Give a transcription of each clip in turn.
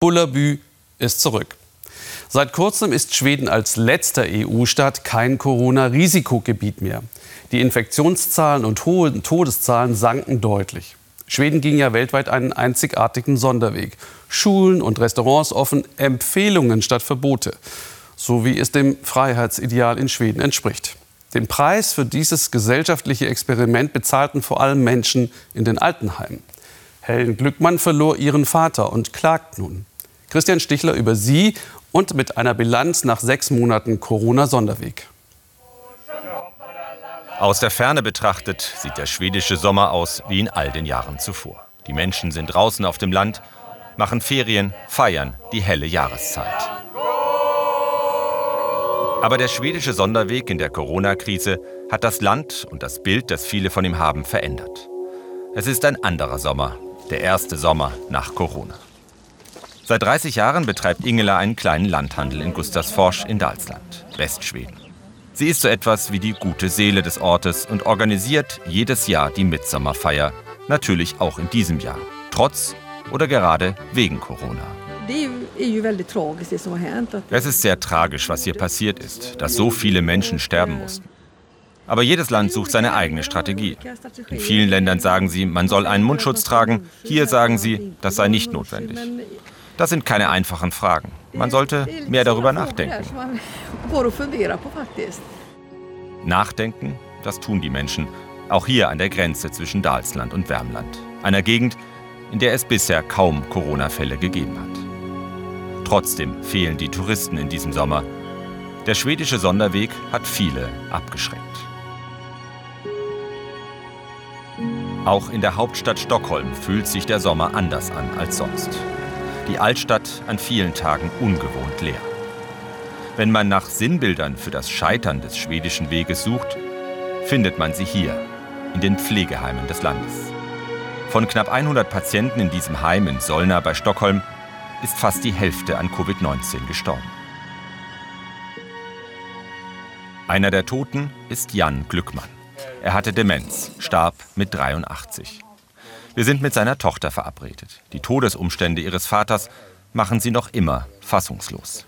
Bullerbü ist zurück. Seit kurzem ist Schweden als letzter EU-Staat kein Corona-Risikogebiet mehr. Die Infektionszahlen und hohen Todeszahlen sanken deutlich. Schweden ging ja weltweit einen einzigartigen Sonderweg. Schulen und Restaurants offen, Empfehlungen statt Verbote. So wie es dem Freiheitsideal in Schweden entspricht. Den Preis für dieses gesellschaftliche Experiment bezahlten vor allem Menschen in den Altenheimen. Helen Glückmann verlor ihren Vater und klagt nun. Christian Stichler über sie und mit einer Bilanz nach sechs Monaten Corona-Sonderweg. Aus der Ferne betrachtet sieht der schwedische Sommer aus wie in all den Jahren zuvor. Die Menschen sind draußen auf dem Land, machen Ferien, feiern die helle Jahreszeit. Aber der schwedische Sonderweg in der Corona-Krise hat das Land und das Bild, das viele von ihm haben, verändert. Es ist ein anderer Sommer, der erste Sommer nach Corona. Seit 30 Jahren betreibt Ingela einen kleinen Landhandel in Gustavsfors in Dalsland, Westschweden. Sie ist so etwas wie die gute Seele des Ortes und organisiert jedes Jahr die Mitsommerfeier. Natürlich auch in diesem Jahr. Trotz oder gerade wegen Corona. Es ist sehr tragisch, was hier passiert ist, dass so viele Menschen sterben mussten. Aber jedes Land sucht seine eigene Strategie. In vielen Ländern sagen sie, man soll einen Mundschutz tragen. Hier sagen sie, das sei nicht notwendig. Das sind keine einfachen Fragen. Man sollte mehr darüber nachdenken. Nachdenken, das tun die Menschen, auch hier an der Grenze zwischen Dalsland und Wärmland, einer Gegend, in der es bisher kaum Corona-Fälle gegeben hat. Trotzdem fehlen die Touristen in diesem Sommer. Der schwedische Sonderweg hat viele abgeschreckt. Auch in der Hauptstadt Stockholm fühlt sich der Sommer anders an als sonst die Altstadt an vielen Tagen ungewohnt leer. Wenn man nach Sinnbildern für das Scheitern des schwedischen Weges sucht, findet man sie hier, in den Pflegeheimen des Landes. Von knapp 100 Patienten in diesem Heim in Solna bei Stockholm ist fast die Hälfte an Covid-19 gestorben. Einer der Toten ist Jan Glückmann. Er hatte Demenz, starb mit 83. Wir sind mit seiner Tochter verabredet. Die Todesumstände ihres Vaters machen sie noch immer fassungslos.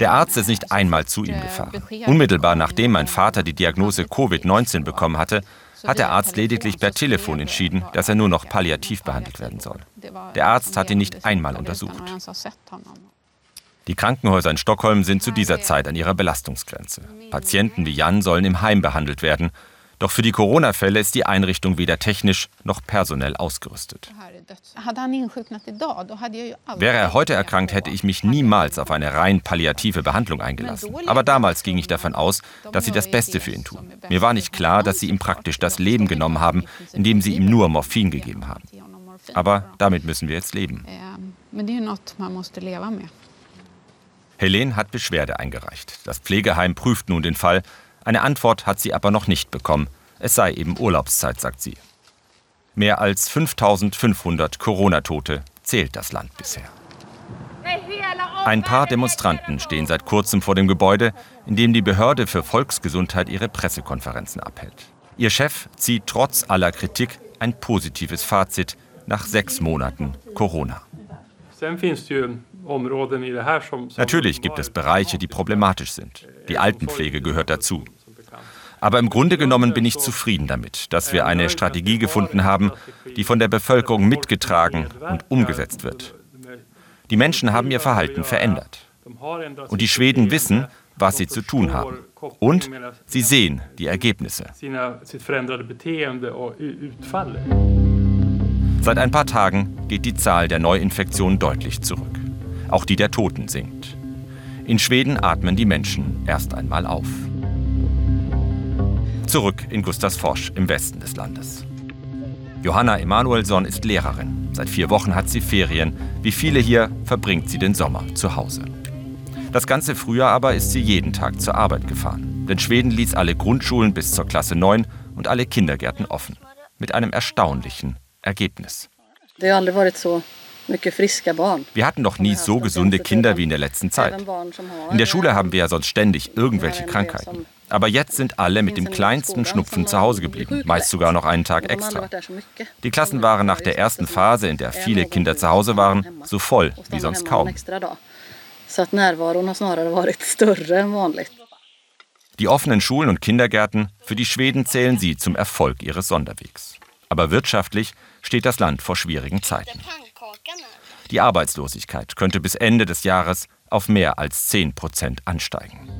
Der Arzt ist nicht einmal zu ihm gefahren. Unmittelbar nachdem mein Vater die Diagnose Covid-19 bekommen hatte, hat der Arzt lediglich per Telefon entschieden, dass er nur noch palliativ behandelt werden soll. Der Arzt hat ihn nicht einmal untersucht. Die Krankenhäuser in Stockholm sind zu dieser Zeit an ihrer Belastungsgrenze. Patienten wie Jan sollen im Heim behandelt werden doch für die Corona-Fälle ist die Einrichtung weder technisch noch personell ausgerüstet. Wäre er heute erkrankt, hätte ich mich niemals auf eine rein palliative Behandlung eingelassen. Aber damals ging ich davon aus, dass sie das Beste für ihn tun. Mir war nicht klar, dass sie ihm praktisch das Leben genommen haben, indem sie ihm nur Morphin gegeben haben. Aber damit müssen wir jetzt leben. Helene hat Beschwerde eingereicht. Das Pflegeheim prüft nun den Fall eine Antwort hat sie aber noch nicht bekommen. Es sei eben Urlaubszeit, sagt sie. Mehr als 5500 Corona-Tote zählt das Land bisher. Ein paar Demonstranten stehen seit kurzem vor dem Gebäude, in dem die Behörde für Volksgesundheit ihre Pressekonferenzen abhält. Ihr Chef zieht trotz aller Kritik ein positives Fazit nach sechs Monaten Corona. Natürlich gibt es Bereiche, die problematisch sind. Die Altenpflege gehört dazu. Aber im Grunde genommen bin ich zufrieden damit, dass wir eine Strategie gefunden haben, die von der Bevölkerung mitgetragen und umgesetzt wird. Die Menschen haben ihr Verhalten verändert. Und die Schweden wissen, was sie zu tun haben. Und sie sehen die Ergebnisse. Seit ein paar Tagen geht die Zahl der Neuinfektionen deutlich zurück. Auch die der Toten sinkt. In Schweden atmen die Menschen erst einmal auf. Zurück in Gustavsfors im Westen des Landes. Johanna Emanuelsson ist Lehrerin. Seit vier Wochen hat sie Ferien. Wie viele hier verbringt sie den Sommer zu Hause. Das ganze Frühjahr aber ist sie jeden Tag zur Arbeit gefahren. Denn Schweden ließ alle Grundschulen bis zur Klasse 9 und alle Kindergärten offen. Mit einem erstaunlichen Ergebnis. Det har aldrig varit wir hatten noch nie so gesunde Kinder wie in der letzten Zeit. In der Schule haben wir ja sonst ständig irgendwelche Krankheiten. Aber jetzt sind alle mit dem kleinsten Schnupfen zu Hause geblieben, meist sogar noch einen Tag extra. Die Klassen waren nach der ersten Phase, in der viele Kinder zu Hause waren, so voll wie sonst kaum. Die offenen Schulen und Kindergärten, für die Schweden zählen sie zum Erfolg ihres Sonderwegs. Aber wirtschaftlich steht das Land vor schwierigen Zeiten. Die Arbeitslosigkeit könnte bis Ende des Jahres auf mehr als 10 Prozent ansteigen.